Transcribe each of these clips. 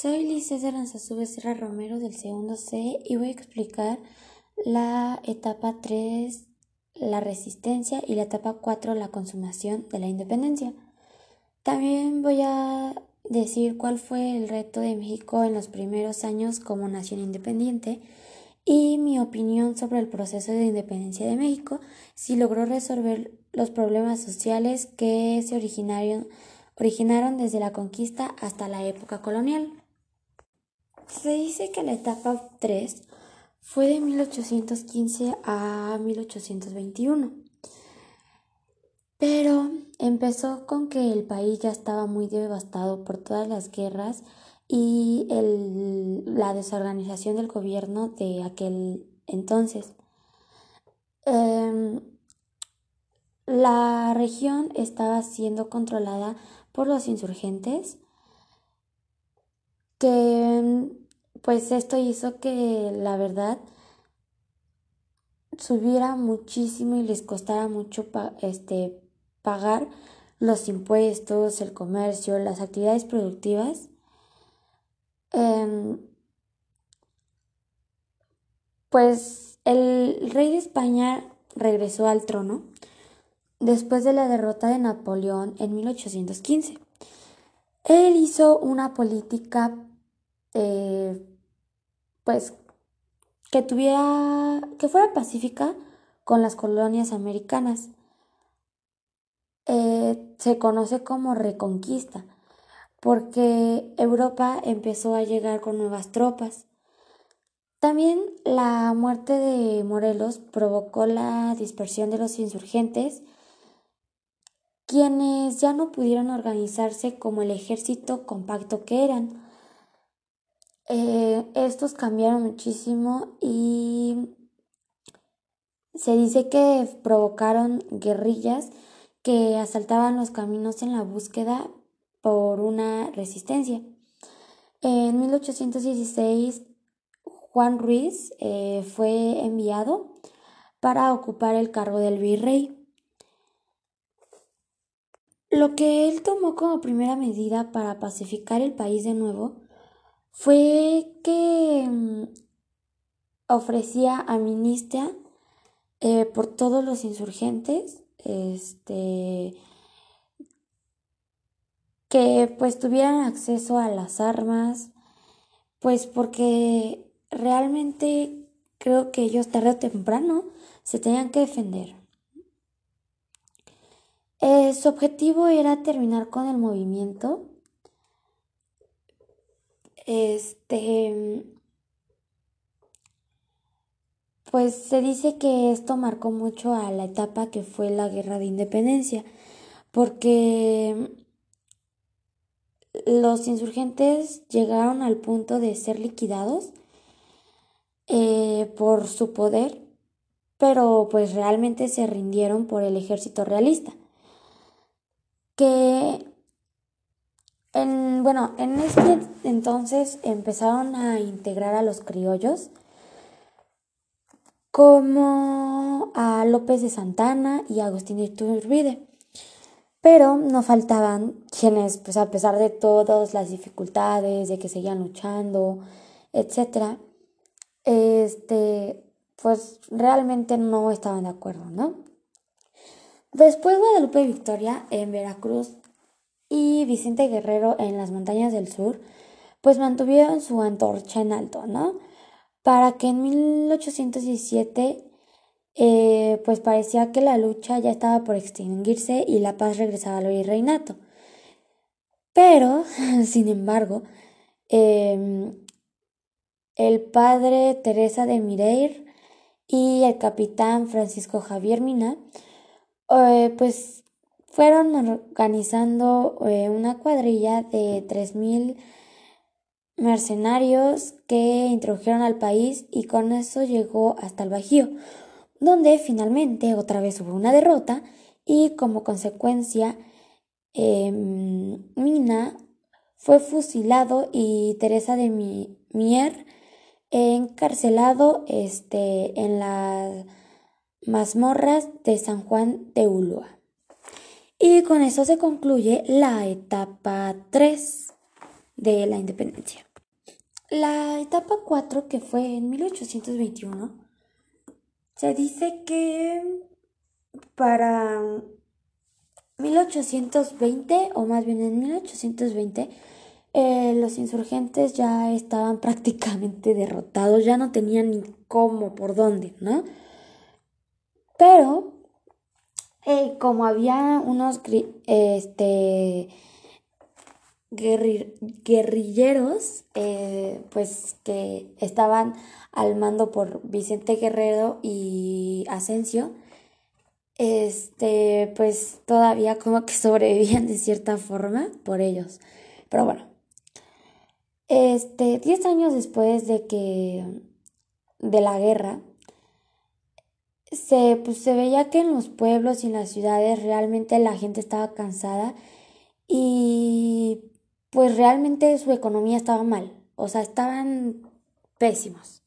Soy Liz César Becerra Romero del segundo C y voy a explicar la etapa 3, la resistencia, y la etapa 4, la consumación de la independencia. También voy a decir cuál fue el reto de México en los primeros años como nación independiente y mi opinión sobre el proceso de independencia de México, si logró resolver los problemas sociales que se originaron, originaron desde la conquista hasta la época colonial. Se dice que la etapa 3 fue de 1815 a 1821, pero empezó con que el país ya estaba muy devastado por todas las guerras y la desorganización del gobierno de aquel entonces. Em, la región estaba siendo controlada por los insurgentes que pues esto hizo que la verdad subiera muchísimo y les costara mucho este, pagar los impuestos, el comercio, las actividades productivas. Em, pues el rey de España regresó al trono después de la derrota de Napoleón en 1815. Él hizo una política eh, pues que tuviera, que fuera pacífica con las colonias americanas. Eh, se conoce como reconquista, porque Europa empezó a llegar con nuevas tropas. También la muerte de Morelos provocó la dispersión de los insurgentes, quienes ya no pudieron organizarse como el ejército compacto que eran. Eh, estos cambiaron muchísimo y se dice que provocaron guerrillas que asaltaban los caminos en la búsqueda por una resistencia. En 1816, Juan Ruiz eh, fue enviado para ocupar el cargo del virrey. Lo que él tomó como primera medida para pacificar el país de nuevo fue que mm, ofrecía amnistía eh, por todos los insurgentes, este, que pues tuvieran acceso a las armas, pues porque realmente creo que ellos tarde o temprano se tenían que defender. Eh, su objetivo era terminar con el movimiento este, pues se dice que esto marcó mucho a la etapa que fue la guerra de independencia, porque los insurgentes llegaron al punto de ser liquidados eh, por su poder, pero pues realmente se rindieron por el ejército realista, que en, bueno, en este entonces empezaron a integrar a los criollos como a López de Santana y Agustín de Iturbide. Pero no faltaban quienes, pues a pesar de todas las dificultades, de que seguían luchando, etc., este, pues realmente no estaban de acuerdo, ¿no? Después Guadalupe Victoria en Veracruz y Vicente Guerrero en las montañas del sur, pues mantuvieron su antorcha en alto, ¿no? Para que en 1817 eh, pues parecía que la lucha ya estaba por extinguirse y la paz regresaba al virreinato. Pero, sin embargo, em, el padre Teresa de Mireir y el capitán Francisco Javier Mina, eh, pues fueron organizando eh, una cuadrilla de 3.000 mercenarios que introdujeron al país y con eso llegó hasta el Bajío, donde finalmente otra vez hubo una derrota y como consecuencia em, Mina fue fusilado y Teresa de Mier encarcelado este, en las mazmorras de San Juan de Ulúa. Y con eso se concluye la etapa 3 de la independencia. la etapa 4, que fue en 1821, se dice que para 1820, o más bien en 1820, eh, los insurgentes ya estaban prácticamente derrotados, ya no tenían ni cómo, por dónde, ¿no? Pero, eh, como había unos este, guerrilleros, eh, pues que estaban al mando por Vicente Guerrero y Asensio, este, pues todavía como que sobrevivían de cierta forma por ellos. Pero bueno, este, 10 años después de que, de la guerra, se, pues, se veía que en los pueblos y en las ciudades realmente la gente estaba cansada y pues realmente su economía estaba mal, o sea, estaban pésimos.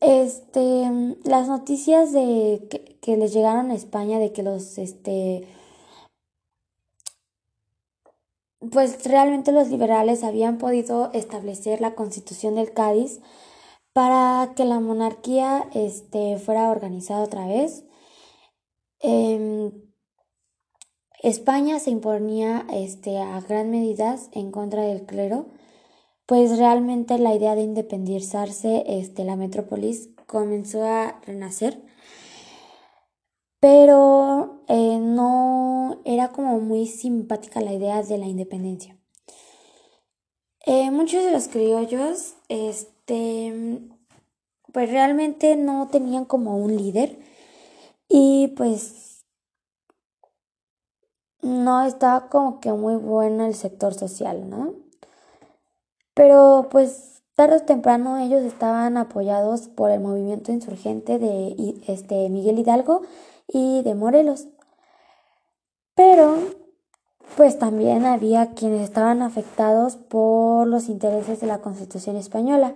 Este, las noticias de que, que les llegaron a España de que los, este, pues realmente los liberales habían podido establecer la constitución del Cádiz para que la monarquía este, fuera organizada otra vez. Em, España se imponía este, a gran medidas en contra del clero, pues realmente la idea de independizarse, este, la metrópolis comenzó a renacer pero eh, no era como muy simpática la idea de la independencia. Eh, muchos de los criollos, este, pues realmente no tenían como un líder y pues no estaba como que muy bueno el sector social, ¿no? Pero pues tarde o temprano ellos estaban apoyados por el movimiento insurgente de este, Miguel Hidalgo y de Morelos. Pero, pues también había quienes estaban afectados por los intereses de la Constitución española.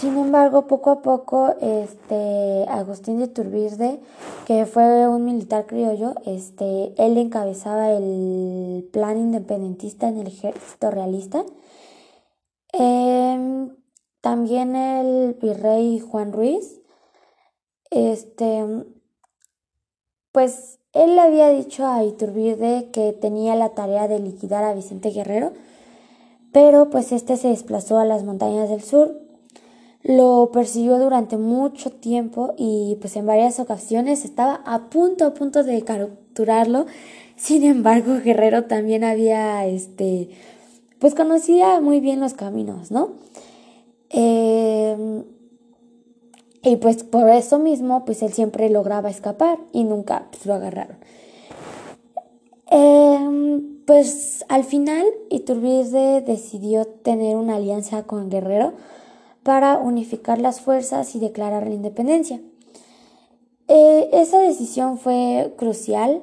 Sin embargo, poco a poco, este, Agustín de Turbide, que fue un militar criollo, este, él encabezaba el plan independentista en el ejército realista. Em, también el virrey Juan Ruiz, este, pues él le había dicho a Iturbide que tenía la tarea de liquidar a Vicente Guerrero, pero pues este se desplazó a las montañas del sur, lo persiguió durante mucho tiempo y pues en varias ocasiones estaba a punto a punto de capturarlo. Sin embargo, Guerrero también había este pues conocía muy bien los caminos, ¿no? Eh, y pues por eso mismo, pues él siempre lograba escapar y nunca pues, lo agarraron. Em, pues al final Iturbide decidió tener una alianza con Guerrero para unificar las fuerzas y declarar la independencia. Eh, esa decisión fue crucial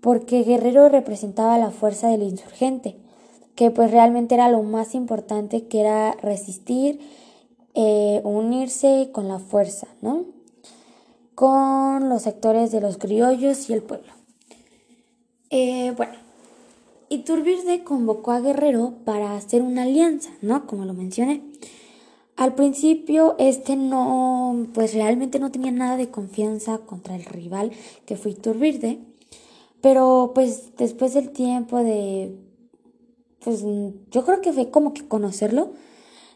porque Guerrero representaba la fuerza del insurgente, que pues realmente era lo más importante, que era resistir eh, unirse con la fuerza, ¿no? Con los sectores de los criollos y el pueblo. Eh, bueno, Iturbide convocó a Guerrero para hacer una alianza, ¿no? Como lo mencioné. Al principio, este no, pues realmente no tenía nada de confianza contra el rival que fue Iturbide, pero pues después del tiempo de, pues yo creo que fue como que conocerlo,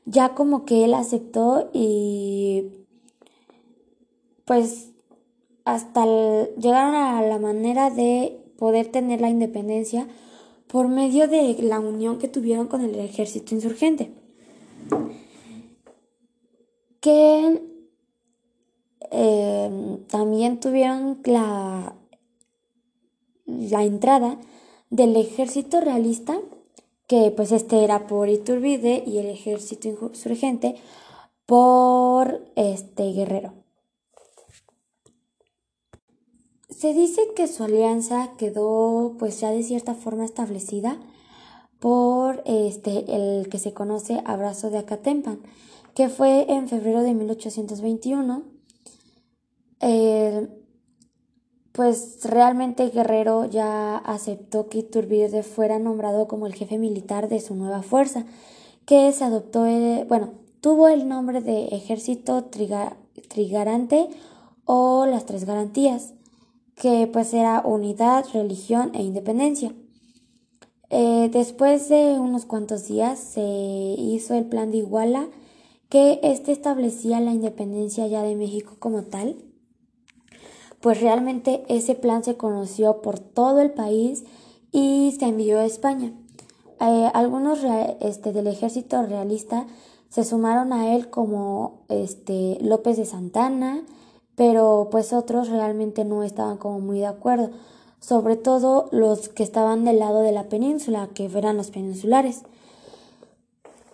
ya como que él aceptó y pues hasta llegaron a la manera de poder tener la independencia por medio de la unión que tuvieron con el ejército insurgente. Que eh, también tuvieron la, la entrada del ejército realista que pues este era por Iturbide y el ejército insurgente por este Guerrero. Se dice que su alianza quedó pues ya de cierta forma establecida por este el que se conoce Abrazo de Acatempan, que fue en febrero de 1821 pues realmente Guerrero ya aceptó que Iturbide fuera nombrado como el jefe militar de su nueva fuerza, que se adoptó, bueno, tuvo el nombre de Ejército Trigarante o las Tres Garantías, que pues era unidad, religión e independencia. Eh, después de unos cuantos días se hizo el plan de Iguala, que este establecía la independencia ya de México como tal. Pues realmente ese plan se conoció por todo el país y se envió a España. Eh, algunos este, del ejército realista se sumaron a él como este, López de Santana, pero pues otros realmente no estaban como muy de acuerdo sobre todo los que estaban del lado de la península, que eran los peninsulares.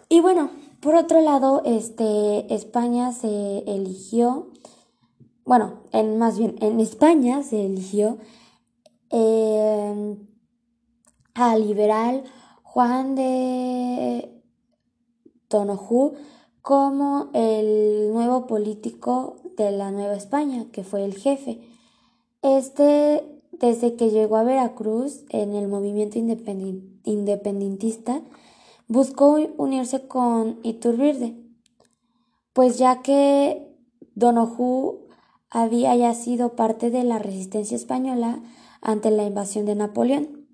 Y bueno, por otro lado, este, España se eligió, bueno, en, más bien, en España se eligió eh, al liberal Juan de Tonojú como el nuevo político de la Nueva España, que fue el jefe. Este desde que llegó a Veracruz en el movimiento independentista, buscó unirse con Iturbide, pues ya que Donojú había ya sido parte de la resistencia española ante la invasión de Napoleón.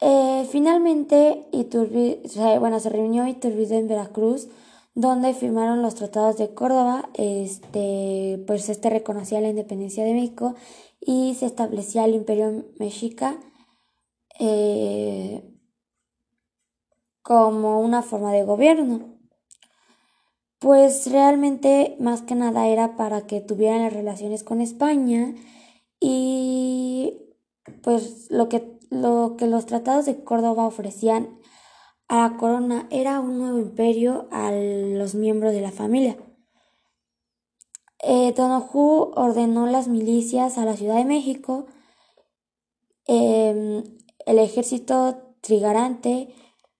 Eh, finalmente, Iturbide, bueno, se reunió Iturbide en Veracruz donde firmaron los tratados de Córdoba, este, pues este reconocía la independencia de México y se establecía el imperio mexica eh, como una forma de gobierno. Pues realmente más que nada era para que tuvieran las relaciones con España y pues lo que, lo que los tratados de Córdoba ofrecían a la corona era un nuevo imperio a los miembros de la familia. Eh, ordenó las milicias a la Ciudad de México, em, el ejército trigarante,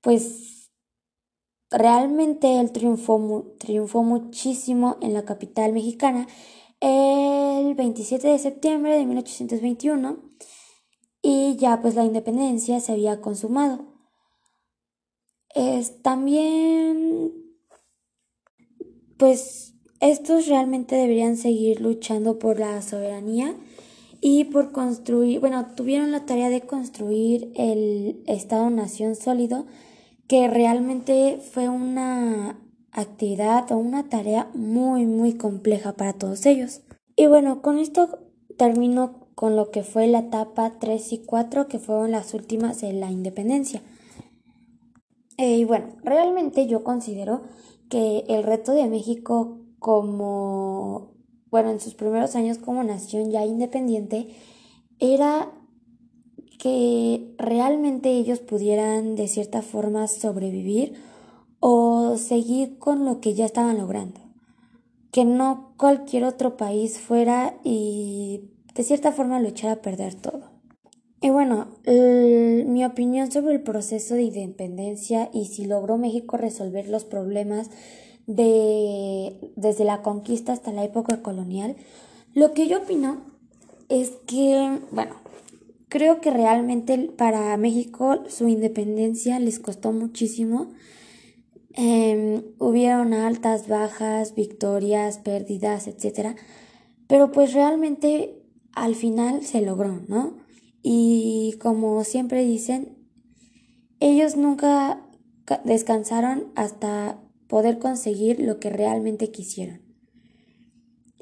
pues realmente él triunfó, triunfó muchísimo en la capital mexicana el 27 de septiembre de 1821 y ya pues la independencia se había consumado. Es también, pues estos realmente deberían seguir luchando por la soberanía y por construir, bueno, tuvieron la tarea de construir el Estado-Nación sólido, que realmente fue una actividad o una tarea muy, muy compleja para todos ellos. Y bueno, con esto termino con lo que fue la etapa 3 y 4, que fueron las últimas de la independencia. Eh, y bueno, realmente yo considero que el reto de México como, bueno, en sus primeros años como nación ya independiente, era que realmente ellos pudieran de cierta forma sobrevivir o seguir con lo que ya estaban logrando. Que no cualquier otro país fuera y de cierta forma lo a perder todo. Y bueno, mi opinión sobre el proceso de independencia y si logró México resolver los problemas de, desde la conquista hasta la época colonial, lo que yo opino es que, bueno, creo que realmente para México su independencia les costó muchísimo. Eh, hubieron altas, bajas, victorias, pérdidas, etc. Pero pues realmente al final se logró, ¿no? Y como siempre dicen, ellos nunca descansaron hasta poder conseguir lo que realmente quisieron.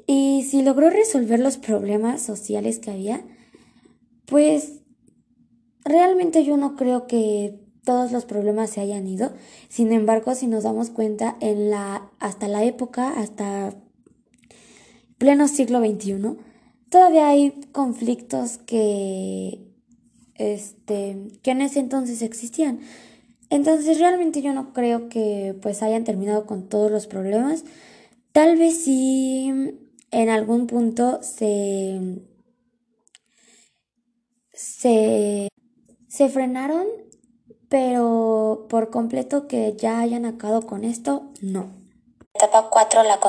Y si logró resolver los problemas sociales que había, pues realmente yo no creo que todos los problemas se hayan ido. Sin embargo, si nos damos cuenta, en la, hasta la época, hasta pleno siglo XXI, todavía hay conflictos que, este, que en ese entonces existían. Entonces realmente yo no creo que pues hayan terminado con todos los problemas. Tal vez sí en algún punto se, se, se frenaron, pero por completo que ya hayan acabado con esto, no. Etapa 4, la